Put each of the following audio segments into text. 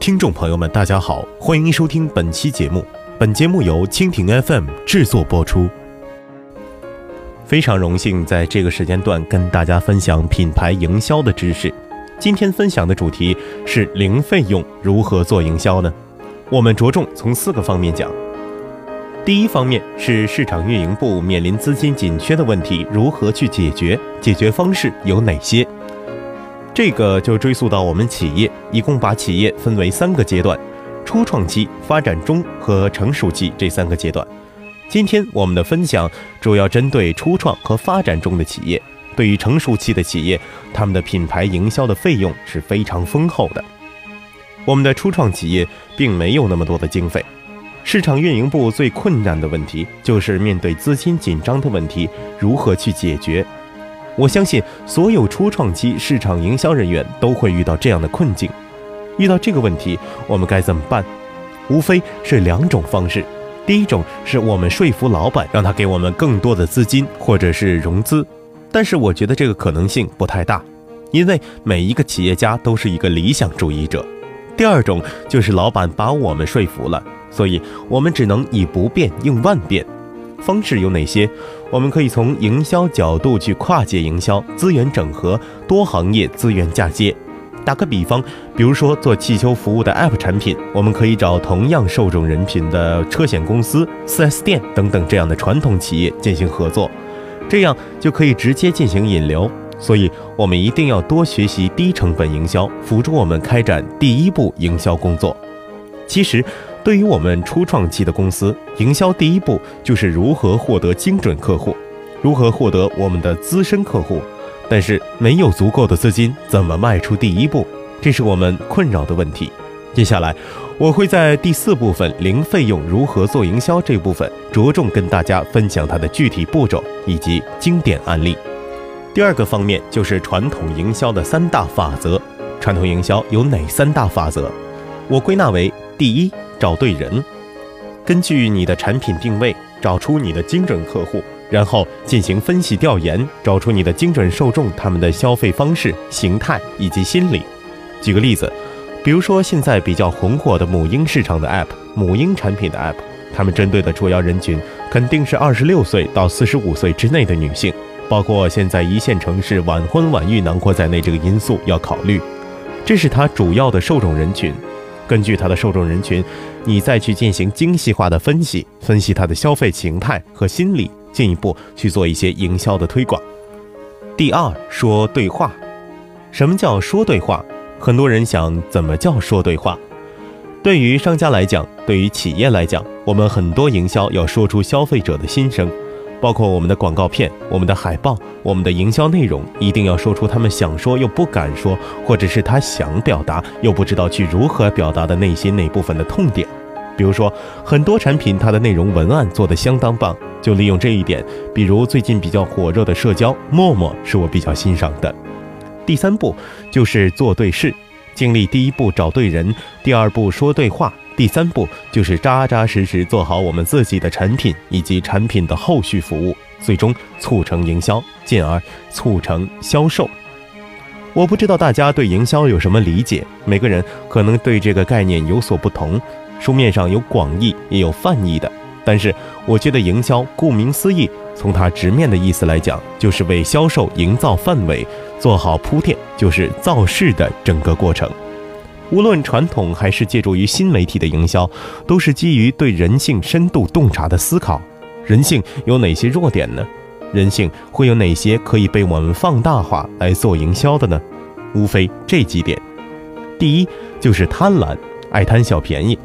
听众朋友们，大家好，欢迎收听本期节目。本节目由蜻蜓 FM 制作播出。非常荣幸在这个时间段跟大家分享品牌营销的知识。今天分享的主题是零费用如何做营销呢？我们着重从四个方面讲。第一方面是市场运营部面临资金紧缺的问题，如何去解决？解决方式有哪些？这个就追溯到我们企业，一共把企业分为三个阶段：初创期、发展中和成熟期这三个阶段。今天我们的分享主要针对初创和发展中的企业。对于成熟期的企业，他们的品牌营销的费用是非常丰厚的。我们的初创企业并没有那么多的经费。市场运营部最困难的问题就是面对资金紧张的问题，如何去解决？我相信所有初创期市场营销人员都会遇到这样的困境。遇到这个问题，我们该怎么办？无非是两种方式。第一种是我们说服老板，让他给我们更多的资金或者是融资，但是我觉得这个可能性不太大，因为每一个企业家都是一个理想主义者。第二种就是老板把我们说服了。所以，我们只能以不变应万变。方式有哪些？我们可以从营销角度去跨界营销、资源整合、多行业资源嫁接。打个比方，比如说做汽修服务的 App 产品，我们可以找同样受众人群的车险公司、4S 店等等这样的传统企业进行合作，这样就可以直接进行引流。所以，我们一定要多学习低成本营销，辅助我们开展第一步营销工作。其实。对于我们初创期的公司，营销第一步就是如何获得精准客户，如何获得我们的资深客户。但是没有足够的资金，怎么迈出第一步？这是我们困扰的问题。接下来，我会在第四部分零费用如何做营销这部分，着重跟大家分享它的具体步骤以及经典案例。第二个方面就是传统营销的三大法则。传统营销有哪三大法则？我归纳为：第一。找对人，根据你的产品定位，找出你的精准客户，然后进行分析调研，找出你的精准受众，他们的消费方式、形态以及心理。举个例子，比如说现在比较红火的母婴市场的 App，母婴产品的 App，他们针对的主要人群肯定是二十六岁到四十五岁之内的女性，包括现在一线城市晚婚晚育囊括在内这个因素要考虑，这是它主要的受众人群。根据它的受众人群，你再去进行精细化的分析，分析它的消费形态和心理，进一步去做一些营销的推广。第二，说对话。什么叫说对话？很多人想，怎么叫说对话？对于商家来讲，对于企业来讲，我们很多营销要说出消费者的心声。包括我们的广告片、我们的海报、我们的营销内容，一定要说出他们想说又不敢说，或者是他想表达又不知道去如何表达的内心那部分的痛点。比如说，很多产品它的内容文案做得相当棒，就利用这一点。比如最近比较火热的社交陌陌，是我比较欣赏的。第三步就是做对事，经历第一步找对人，第二步说对话。第三步就是扎扎实实做好我们自己的产品以及产品的后续服务，最终促成营销，进而促成销售。我不知道大家对营销有什么理解，每个人可能对这个概念有所不同。书面上有广义也有泛义的，但是我觉得营销顾名思义，从它直面的意思来讲，就是为销售营造范围，做好铺垫，就是造势的整个过程。无论传统还是借助于新媒体的营销，都是基于对人性深度洞察的思考。人性有哪些弱点呢？人性会有哪些可以被我们放大化来做营销的呢？无非这几点。第一就是贪婪，爱贪小便宜。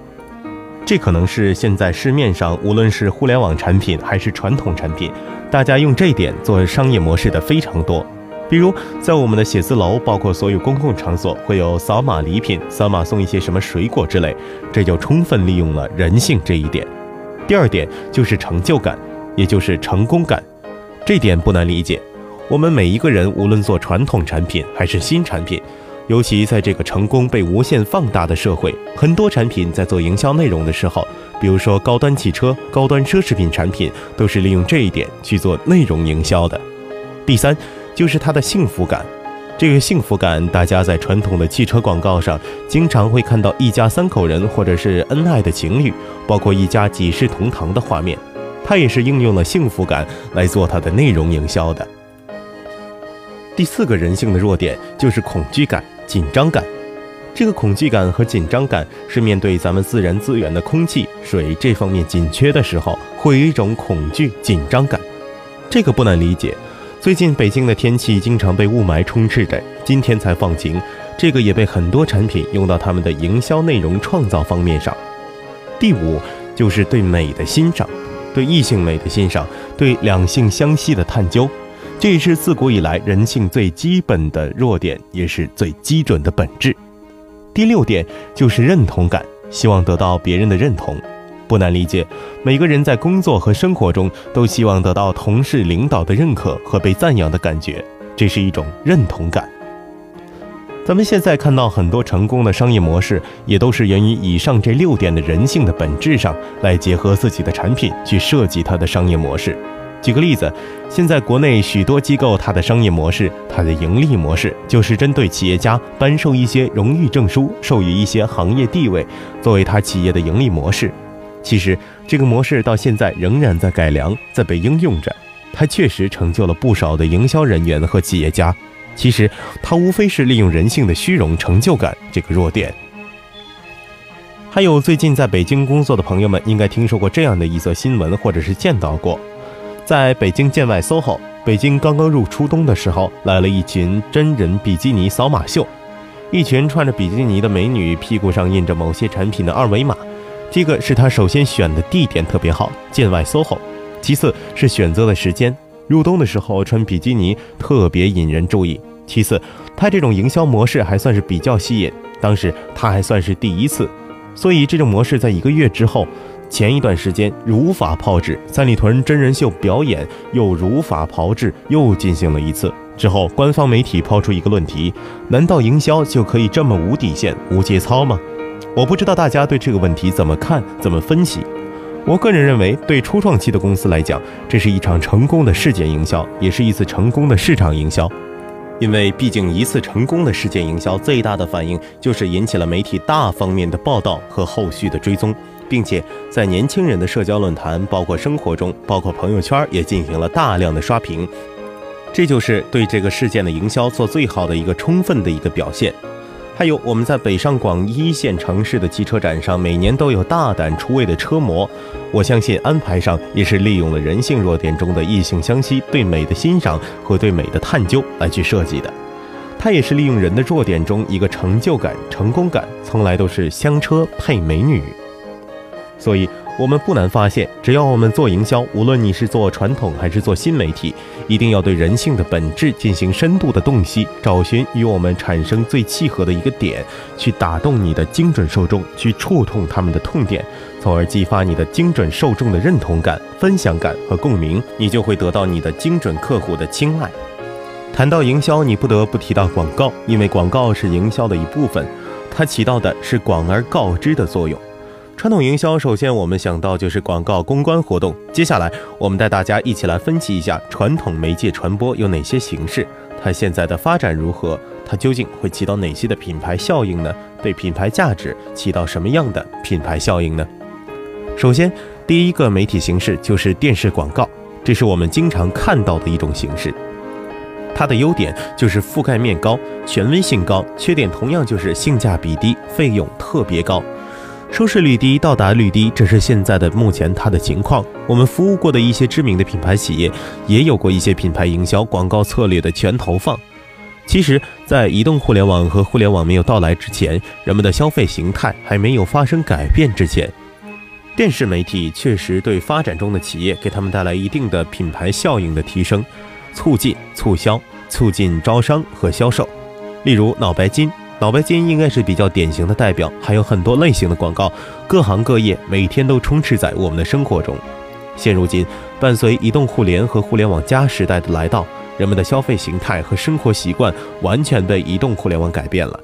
这可能是现在市面上无论是互联网产品还是传统产品，大家用这点做商业模式的非常多。比如，在我们的写字楼，包括所有公共场所，会有扫码礼品，扫码送一些什么水果之类，这就充分利用了人性这一点。第二点就是成就感，也就是成功感，这点不难理解。我们每一个人，无论做传统产品还是新产品，尤其在这个成功被无限放大的社会，很多产品在做营销内容的时候，比如说高端汽车、高端奢侈品产品，都是利用这一点去做内容营销的。第三。就是他的幸福感，这个幸福感，大家在传统的汽车广告上经常会看到一家三口人或者是恩爱的情侣，包括一家几世同堂的画面。它也是应用了幸福感来做它的内容营销的。第四个人性的弱点就是恐惧感、紧张感。这个恐惧感和紧张感是面对咱们自然资源的空气、水这方面紧缺的时候，会有一种恐惧、紧张感。这个不难理解。最近北京的天气经常被雾霾充斥着，今天才放晴，这个也被很多产品用到他们的营销内容创造方面上。第五就是对美的欣赏，对异性美的欣赏，对两性相吸的探究，这也是自古以来人性最基本的弱点，也是最基准的本质。第六点就是认同感，希望得到别人的认同。不难理解，每个人在工作和生活中都希望得到同事、领导的认可和被赞扬的感觉，这是一种认同感。咱们现在看到很多成功的商业模式，也都是源于以上这六点的人性的本质上来结合自己的产品去设计它的商业模式。举个例子，现在国内许多机构，它的商业模式、它的盈利模式，就是针对企业家颁授一些荣誉证书，授予一些行业地位，作为他企业的盈利模式。其实这个模式到现在仍然在改良，在被应用着。它确实成就了不少的营销人员和企业家。其实它无非是利用人性的虚荣、成就感这个弱点。还有最近在北京工作的朋友们，应该听说过这样的一则新闻，或者是见到过。在北京建外 SOHO，北京刚刚入初冬的时候，来了一群真人比基尼扫码秀，一群穿着比基尼的美女，屁股上印着某些产品的二维码。这个是他首先选的地点特别好，建外 SOHO。其次是选择的时间，入冬的时候穿比基尼特别引人注意。其次，他这种营销模式还算是比较吸引，当时他还算是第一次，所以这种模式在一个月之后，前一段时间如法炮制，三里屯真人秀表演又如法炮制，又进行了一次。之后，官方媒体抛出一个论题：难道营销就可以这么无底线、无节操吗？我不知道大家对这个问题怎么看、怎么分析。我个人认为，对初创期的公司来讲，这是一场成功的事件营销，也是一次成功的市场营销。因为毕竟一次成功的事件营销，最大的反应就是引起了媒体大方面的报道和后续的追踪，并且在年轻人的社交论坛、包括生活中、包括朋友圈也进行了大量的刷屏。这就是对这个事件的营销做最好的一个充分的一个表现。还有我们在北上广一线城市的汽车展上，每年都有大胆出位的车模。我相信安排上也是利用了人性弱点中的异性相吸、对美的欣赏和对美的探究来去设计的。它也是利用人的弱点中一个成就感、成功感，从来都是香车配美女。所以。我们不难发现，只要我们做营销，无论你是做传统还是做新媒体，一定要对人性的本质进行深度的洞悉，找寻与我们产生最契合的一个点，去打动你的精准受众，去触痛他们的痛点，从而激发你的精准受众的认同感、分享感和共鸣，你就会得到你的精准客户的青睐。谈到营销，你不得不提到广告，因为广告是营销的一部分，它起到的是广而告之的作用。传统营销，首先我们想到就是广告公关活动。接下来，我们带大家一起来分析一下传统媒介传播有哪些形式，它现在的发展如何，它究竟会起到哪些的品牌效应呢？对品牌价值起到什么样的品牌效应呢？首先，第一个媒体形式就是电视广告，这是我们经常看到的一种形式。它的优点就是覆盖面高、权威性高，缺点同样就是性价比低、费用特别高。收视率低，到达率低，这是现在的目前它的情况。我们服务过的一些知名的品牌企业，也有过一些品牌营销广告策略的全投放。其实，在移动互联网和互联网没有到来之前，人们的消费形态还没有发生改变之前，电视媒体确实对发展中的企业给他们带来一定的品牌效应的提升，促进促销，促进招商和销售。例如脑白金。脑白金应该是比较典型的代表，还有很多类型的广告，各行各业每天都充斥在我们的生活中。现如今，伴随移动互联和互联网加时代的来到，人们的消费形态和生活习惯完全被移动互联网改变了。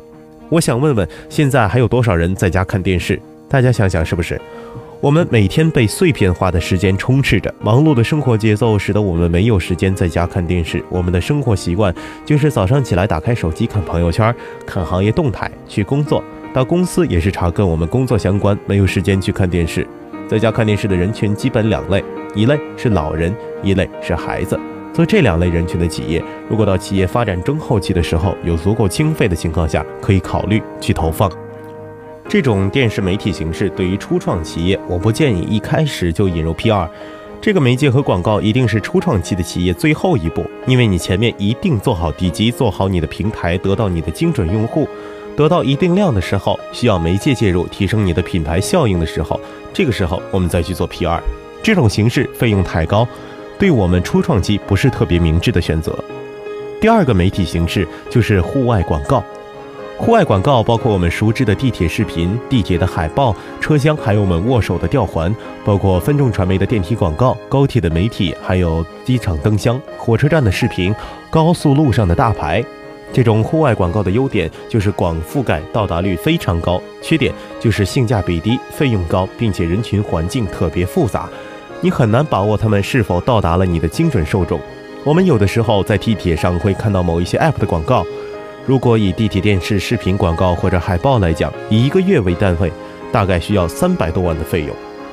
我想问问，现在还有多少人在家看电视？大家想想是不是？我们每天被碎片化的时间充斥着，忙碌的生活节奏使得我们没有时间在家看电视。我们的生活习惯就是早上起来打开手机看朋友圈、看行业动态，去工作到公司也是查跟我们工作相关，没有时间去看电视。在家看电视的人群基本两类，一类是老人，一类是孩子。做这两类人群的企业，如果到企业发展中后期的时候有足够经费的情况下，可以考虑去投放。这种电视媒体形式对于初创企业，我不建议一开始就引入 PR。这个媒介和广告一定是初创期的企业最后一步，因为你前面一定做好底基，做好你的平台，得到你的精准用户，得到一定量的时候，需要媒介介入提升你的品牌效应的时候，这个时候我们再去做 PR。这种形式费用太高，对我们初创期不是特别明智的选择。第二个媒体形式就是户外广告。户外广告包括我们熟知的地铁视频、地铁的海报、车厢，还有我们握手的吊环，包括分众传媒的电梯广告、高铁的媒体，还有机场灯箱、火车站的视频、高速路上的大牌。这种户外广告的优点就是广覆盖、到达率非常高，缺点就是性价比低、费用高，并且人群环境特别复杂，你很难把握他们是否到达了你的精准受众。我们有的时候在地铁上会看到某一些 App 的广告。如果以地铁电视视频广告或者海报来讲，以一个月为单位，大概需要三百多万的费用，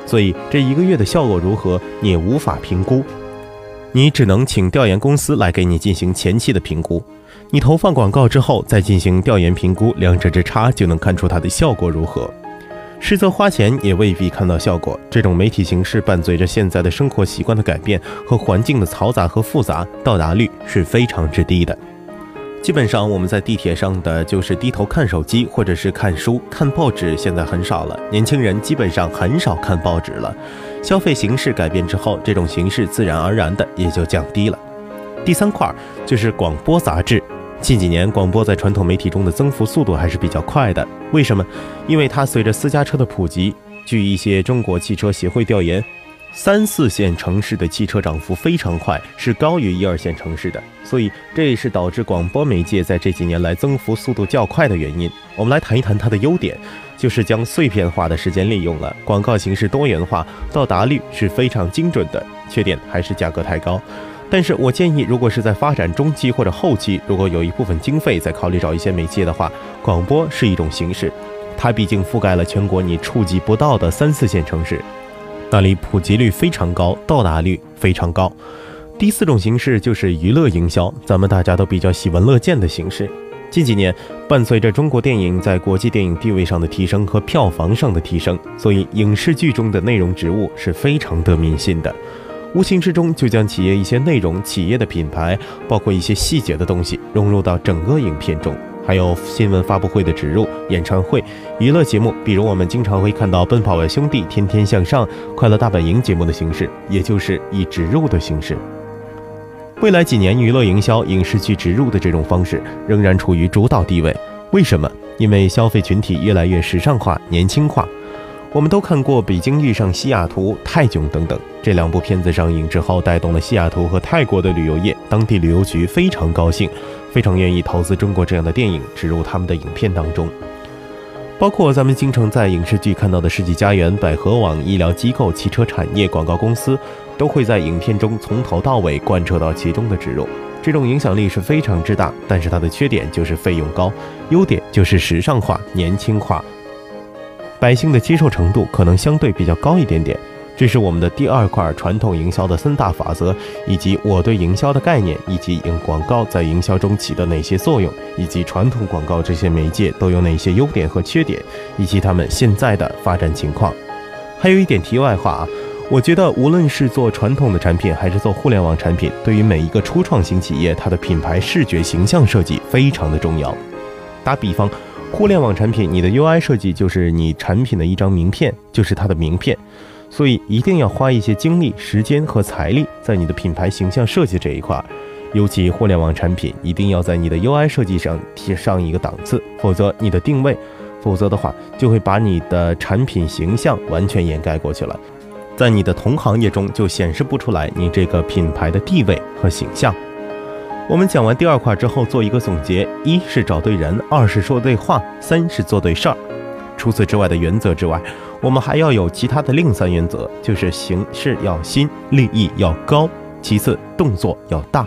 所以这一个月的效果如何，你也无法评估，你只能请调研公司来给你进行前期的评估。你投放广告之后再进行调研评估，两者之差就能看出它的效果如何。实则花钱也未必看到效果。这种媒体形式伴随着现在的生活习惯的改变和环境的嘈杂和复杂，到达率是非常之低的。基本上我们在地铁上的就是低头看手机，或者是看书、看报纸，现在很少了。年轻人基本上很少看报纸了。消费形式改变之后，这种形式自然而然的也就降低了。第三块就是广播杂志。近几年广播在传统媒体中的增幅速度还是比较快的。为什么？因为它随着私家车的普及，据一些中国汽车协会调研。三四线城市的汽车涨幅非常快，是高于一二线城市的，所以这也是导致广播媒介在这几年来增幅速度较快的原因。我们来谈一谈它的优点，就是将碎片化的时间利用了，广告形式多元化，到达率是非常精准的。缺点还是价格太高。但是我建议，如果是在发展中期或者后期，如果有一部分经费在考虑找一些媒介的话，广播是一种形式，它毕竟覆盖了全国你触及不到的三四线城市。那里普及率非常高，到达率非常高。第四种形式就是娱乐营销，咱们大家都比较喜闻乐见的形式。近几年，伴随着中国电影在国际电影地位上的提升和票房上的提升，所以影视剧中的内容植物是非常得民心的。无形之中就将企业一些内容、企业的品牌，包括一些细节的东西融入到整个影片中。还有新闻发布会的植入、演唱会、娱乐节目，比如我们经常会看到《奔跑吧兄弟》《天天向上》《快乐大本营》节目的形式，也就是以植入的形式。未来几年，娱乐营销、影视剧植入的这种方式仍然处于主导地位。为什么？因为消费群体越来越时尚化、年轻化。我们都看过《北京遇上西雅图》《泰囧》等等这两部片子上映之后，带动了西雅图和泰国的旅游业，当地旅游局非常高兴，非常愿意投资中国这样的电影植入他们的影片当中。包括咱们经常在影视剧看到的世纪佳缘、百合网、医疗机构、汽车产业、广告公司，都会在影片中从头到尾贯彻到其中的植入。这种影响力是非常之大，但是它的缺点就是费用高，优点就是时尚化、年轻化。百姓的接受程度可能相对比较高一点点，这是我们的第二块传统营销的三大法则，以及我对营销的概念，以及广告在营销中起的哪些作用，以及传统广告这些媒介都有哪些优点和缺点，以及他们现在的发展情况。还有一点题外话啊，我觉得无论是做传统的产品，还是做互联网产品，对于每一个初创型企业，它的品牌视觉形象设计非常的重要。打比方。互联网产品，你的 UI 设计就是你产品的一张名片，就是它的名片，所以一定要花一些精力、时间和财力在你的品牌形象设计这一块。尤其互联网产品，一定要在你的 UI 设计上提上一个档次，否则你的定位，否则的话就会把你的产品形象完全掩盖过去了，在你的同行业中就显示不出来你这个品牌的地位和形象。我们讲完第二块之后，做一个总结：一是找对人，二是说对话，三是做对事儿。除此之外的原则之外，我们还要有其他的另三原则，就是形式要新，利益要高，其次动作要大。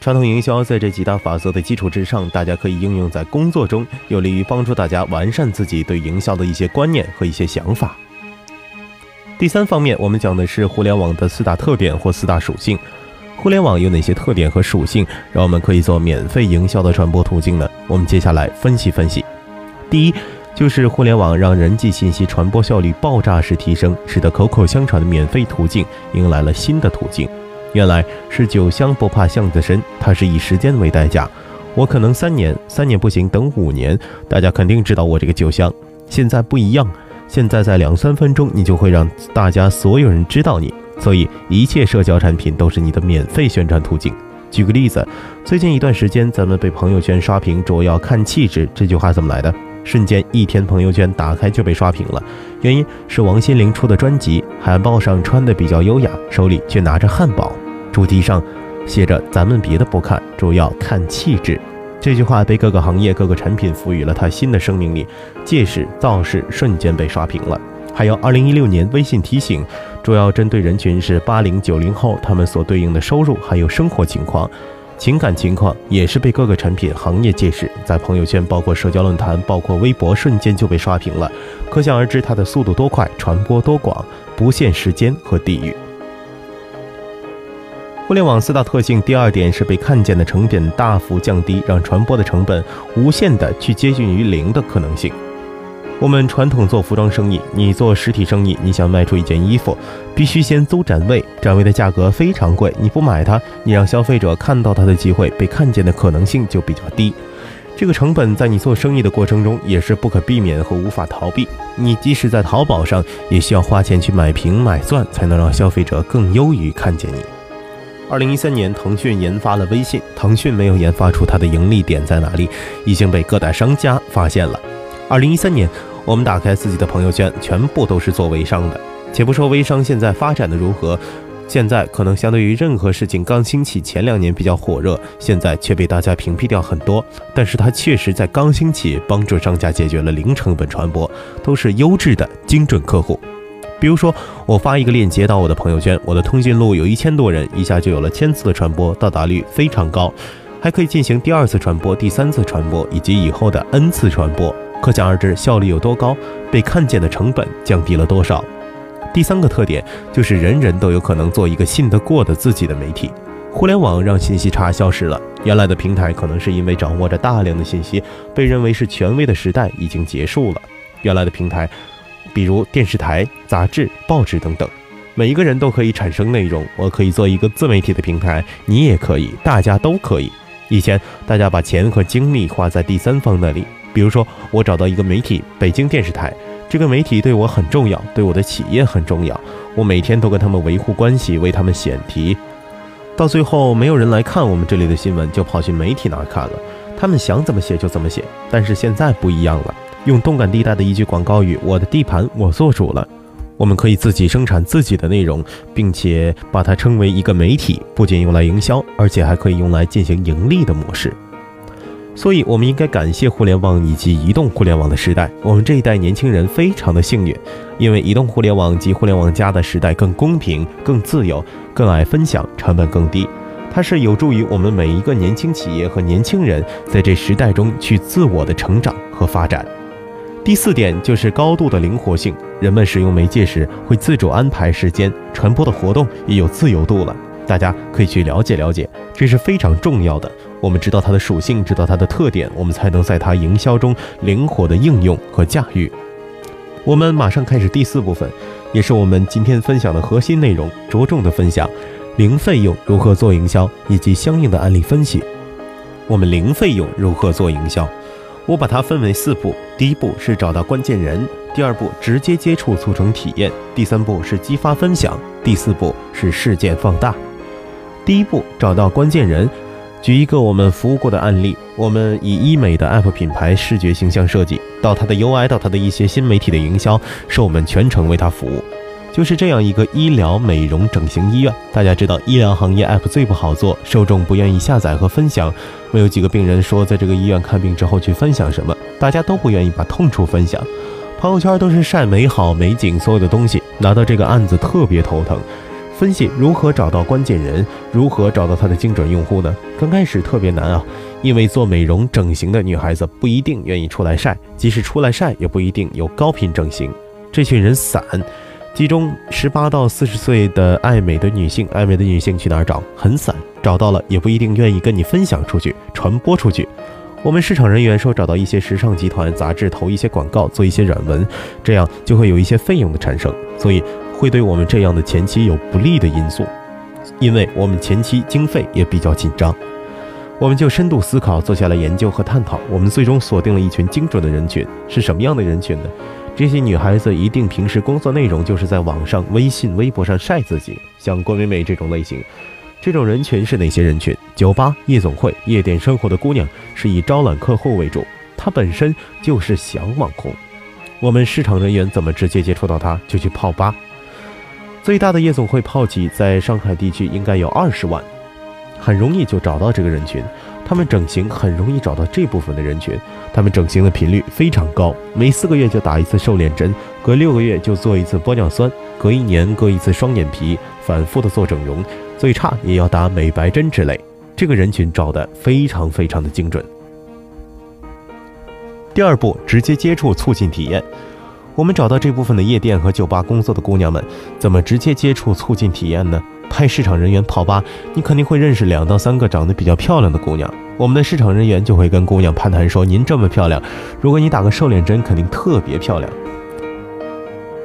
传统营销在这几大法则的基础之上，大家可以应用在工作中，有利于帮助大家完善自己对营销的一些观念和一些想法。第三方面，我们讲的是互联网的四大特点或四大属性。互联网有哪些特点和属性，让我们可以做免费营销的传播途径呢？我们接下来分析分析。第一，就是互联网让人际信息传播效率爆炸式提升，使得口口相传的免费途径迎来了新的途径。原来是酒香不怕巷子深，它是以时间为代价。我可能三年，三年不行，等五年，大家肯定知道我这个酒香。现在不一样，现在在两三分钟，你就会让大家所有人知道你。所以一切社交产品都是你的免费宣传途径。举个例子，最近一段时间，咱们被朋友圈刷屏，主要看气质。这句话怎么来的？瞬间一天朋友圈打开就被刷屏了，原因是王心凌出的专辑，海报上穿的比较优雅，手里却拿着汉堡。主题上写着“咱们别的不看，主要看气质”。这句话被各个行业、各个产品赋予了它新的生命力，借势造势，瞬间被刷屏了。还有2016年微信提醒，主要针对人群是八零九零后，他们所对应的收入还有生活情况、情感情况，也是被各个产品行业借势，在朋友圈、包括社交论坛、包括微博，瞬间就被刷屏了。可想而知，它的速度多快，传播多广，不限时间和地域。互联网四大特性，第二点是被看见的成本大幅降低，让传播的成本无限的去接近于零的可能性。我们传统做服装生意，你做实体生意，你想卖出一件衣服，必须先租展位，展位的价格非常贵，你不买它，你让消费者看到它的机会，被看见的可能性就比较低。这个成本在你做生意的过程中也是不可避免和无法逃避。你即使在淘宝上，也需要花钱去买屏买钻，才能让消费者更优于看见你。二零一三年，腾讯研发了微信。腾讯没有研发出它的盈利点在哪里，已经被各大商家发现了。二零一三年，我们打开自己的朋友圈，全部都是做微商的。且不说微商现在发展的如何，现在可能相对于任何事情刚兴起前两年比较火热，现在却被大家屏蔽掉很多。但是它确实在刚兴起，帮助商家解决了零成本传播，都是优质的精准客户。比如说，我发一个链接到我的朋友圈，我的通讯录有一千多人，一下就有了千次的传播，到达率非常高，还可以进行第二次传播、第三次传播以及以后的 N 次传播，可想而知效率有多高，被看见的成本降低了多少。第三个特点就是人人都有可能做一个信得过的自己的媒体。互联网让信息差消失了，原来的平台可能是因为掌握着大量的信息，被认为是权威的时代已经结束了，原来的平台。比如电视台、杂志、报纸等等，每一个人都可以产生内容。我可以做一个自媒体的平台，你也可以，大家都可以。以前大家把钱和精力花在第三方那里，比如说我找到一个媒体，北京电视台，这个媒体对我很重要，对我的企业很重要，我每天都跟他们维护关系，为他们选题。到最后没有人来看我们这里的新闻，就跑去媒体那儿看了，他们想怎么写就怎么写。但是现在不一样了。用动感地带的一句广告语：“我的地盘，我做主了。”我们可以自己生产自己的内容，并且把它称为一个媒体，不仅用来营销，而且还可以用来进行盈利的模式。所以，我们应该感谢互联网以及移动互联网的时代。我们这一代年轻人非常的幸运，因为移动互联网及互联网加的时代更公平、更自由、更爱分享，成本更低。它是有助于我们每一个年轻企业和年轻人在这时代中去自我的成长和发展。第四点就是高度的灵活性，人们使用媒介时会自主安排时间，传播的活动也有自由度了。大家可以去了解了解，这是非常重要的。我们知道它的属性，知道它的特点，我们才能在它营销中灵活的应用和驾驭。我们马上开始第四部分，也是我们今天分享的核心内容，着重的分享零费用如何做营销以及相应的案例分析。我们零费用如何做营销？我把它分为四步：第一步是找到关键人；第二步直接接触促成体验；第三步是激发分享；第四步是事件放大。第一步找到关键人，举一个我们服务过的案例：我们以医美的 App 品牌视觉形象设计，到它的 UI，到它的一些新媒体的营销，是我们全程为它服务。就是这样一个医疗美容整形医院，大家知道医疗行业 app 最不好做，受众不愿意下载和分享。没有几个病人说在这个医院看病之后去分享什么，大家都不愿意把痛处分享。朋友圈都是晒美好美景，所有的东西。拿到这个案子特别头疼，分析如何找到关键人，如何找到他的精准用户呢？刚开始特别难啊，因为做美容整形的女孩子不一定愿意出来晒，即使出来晒，也不一定有高频整形。这群人散，其中十八到四十岁的爱美的女性，爱美的女性去哪儿找？很散，找到了也不一定愿意跟你分享出去，传播出去。我们市场人员说，找到一些时尚集团、杂志投一些广告，做一些软文，这样就会有一些费用的产生，所以会对我们这样的前期有不利的因素，因为我们前期经费也比较紧张。我们就深度思考，做下了研究和探讨，我们最终锁定了一群精准的人群，是什么样的人群呢？这些女孩子一定平时工作内容就是在网上、微信、微博上晒自己，像郭美美这种类型。这种人群是哪些人群？酒吧、夜总会、夜店生活的姑娘是以招揽客户为主，她本身就是想网红。我们市场人员怎么直接接触到她？就去泡吧。最大的夜总会泡季在上海地区应该有二十万，很容易就找到这个人群。他们整形很容易找到这部分的人群，他们整形的频率非常高，每四个月就打一次瘦脸针，隔六个月就做一次玻尿酸，隔一年割一次双眼皮，反复的做整容。最差也要打美白针之类，这个人群找的非常非常的精准。第二步，直接接触，促进体验。我们找到这部分的夜店和酒吧工作的姑娘们，怎么直接接触，促进体验呢？派市场人员泡吧，你肯定会认识两到三个长得比较漂亮的姑娘。我们的市场人员就会跟姑娘攀谈说：“您这么漂亮，如果你打个瘦脸针，肯定特别漂亮。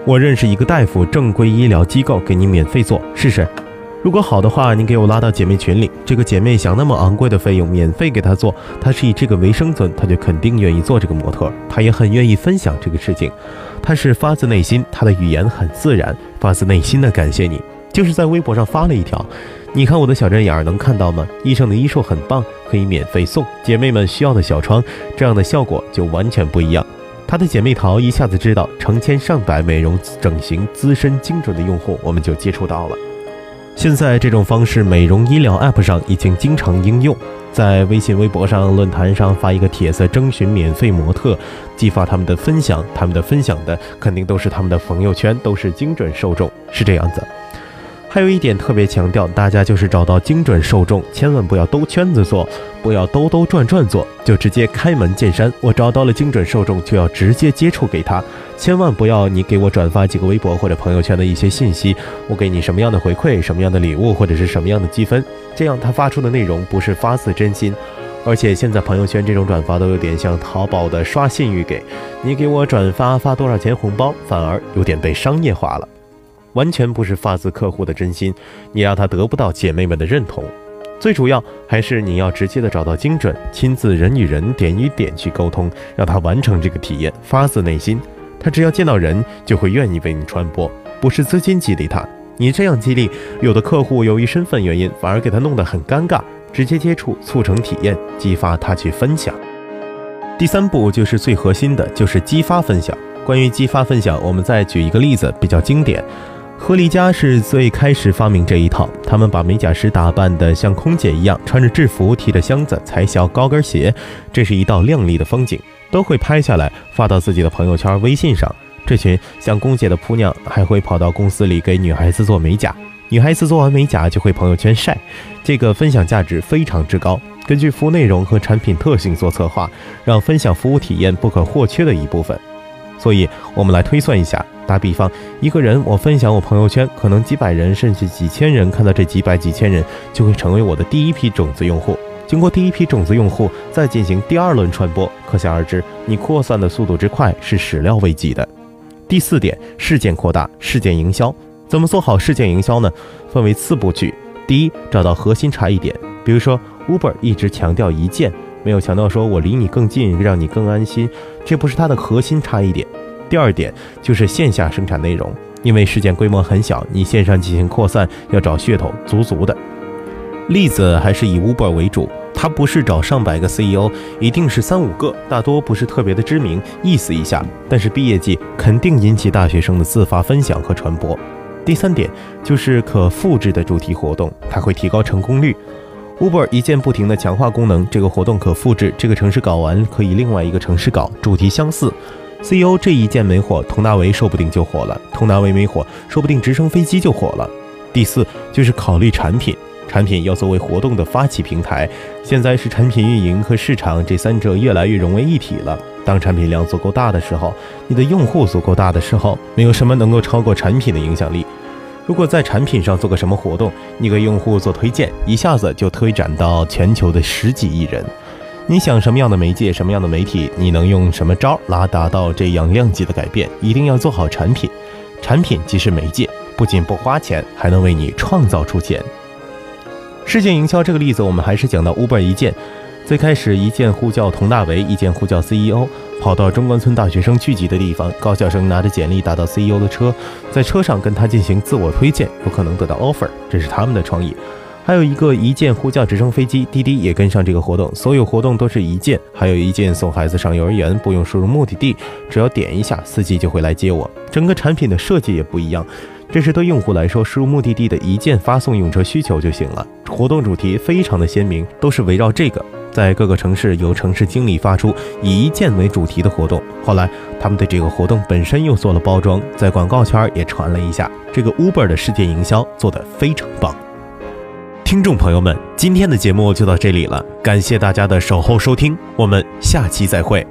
我认识一个大夫，正规医疗机构给你免费做，试试。”如果好的话，你给我拉到姐妹群里。这个姐妹想那么昂贵的费用免费给她做，她是以这个为生存，她就肯定愿意做这个模特。她也很愿意分享这个事情，她是发自内心，她的语言很自然，发自内心的感谢你。就是在微博上发了一条，你看我的小针眼儿能看到吗？医生的医术很棒，可以免费送姐妹们需要的小窗，这样的效果就完全不一样。她的姐妹淘一下子知道，成千上百美容整形资深精准的用户，我们就接触到了。现在这种方式，美容医疗 App 上已经经常应用，在微信、微博上、论坛上发一个帖子征询免费模特，激发他们的分享，他们的分享的肯定都是他们的朋友圈，都是精准受众，是这样子。还有一点特别强调，大家就是找到精准受众，千万不要兜圈子做，不要兜兜转转做，就直接开门见山。我找到了精准受众，就要直接接触给他，千万不要你给我转发几个微博或者朋友圈的一些信息，我给你什么样的回馈，什么样的礼物或者是什么样的积分，这样他发出的内容不是发自真心，而且现在朋友圈这种转发都有点像淘宝的刷信誉，给你给我转发发多少钱红包，反而有点被商业化了。完全不是发自客户的真心，你让他得不到姐妹们的认同。最主要还是你要直接的找到精准，亲自人与人、点与点去沟通，让他完成这个体验，发自内心。他只要见到人，就会愿意为你传播，不是资金激励他。你这样激励，有的客户由于身份原因，反而给他弄得很尴尬。直接接触，促成体验，激发他去分享。第三步就是最核心的，就是激发分享。关于激发分享，我们再举一个例子，比较经典。何丽佳是最开始发明这一套，他们把美甲师打扮得像空姐一样，穿着制服，提着箱子，踩小高跟鞋，这是一道亮丽的风景，都会拍下来发到自己的朋友圈、微信上。这群像空姐的姑娘还会跑到公司里给女孩子做美甲，女孩子做完美甲就会朋友圈晒，这个分享价值非常之高。根据服务内容和产品特性做策划，让分享服务体验不可或缺的一部分。所以，我们来推算一下。打比方，一个人我分享我朋友圈，可能几百人甚至几千人看到这几百几千人，就会成为我的第一批种子用户。经过第一批种子用户，再进行第二轮传播，可想而知，你扩散的速度之快是始料未及的。第四点，事件扩大，事件营销。怎么做好事件营销呢？分为四步曲。第一，找到核心差异点，比如说 Uber 一直强调一键。没有强调说我离你更近，让你更安心，这不是它的核心差异点。第二点就是线下生产内容，因为事件规模很小，你线上进行扩散要找噱头足足的。例子还是以 Uber 为主，它不是找上百个 CEO，一定是三五个，大多不是特别的知名，意思一下。但是毕业季肯定引起大学生的自发分享和传播。第三点就是可复制的主题活动，它会提高成功率。Uber 一键不停的强化功能，这个活动可复制，这个城市搞完可以另外一个城市搞，主题相似。CEO 这一件没火，佟大为说不定就火了；佟大为没火，说不定直升飞机就火了。第四就是考虑产品，产品要作为活动的发起平台。现在是产品运营和市场这三者越来越融为一体了。当产品量足够大的时候，你的用户足够大的时候，没有什么能够超过产品的影响力。如果在产品上做个什么活动，你给用户做推荐，一下子就推展到全球的十几亿人。你想什么样的媒介，什么样的媒体，你能用什么招来达到这样量级的改变？一定要做好产品。产品即是媒介，不仅不花钱，还能为你创造出钱。事件营销这个例子，我们还是讲到 Uber 一件。最开始，一键呼叫佟大为，一键呼叫 CEO，跑到中关村大学生聚集的地方，高校生拿着简历打到 CEO 的车，在车上跟他进行自我推荐，有可能得到 offer，这是他们的创意。还有一个一键呼叫直升飞机，滴滴也跟上这个活动，所有活动都是一键，还有一键送孩子上幼儿园，不用输入目的地，只要点一下，司机就会来接我。整个产品的设计也不一样。这是对用户来说，输入目的地的一键发送用车需求就行了。活动主题非常的鲜明，都是围绕这个，在各个城市由城市经理发出以一键为主题的活动。后来他们对这个活动本身又做了包装，在广告圈也传了一下。这个 Uber 的世界营销做得非常棒。听众朋友们，今天的节目就到这里了，感谢大家的守候收听，我们下期再会。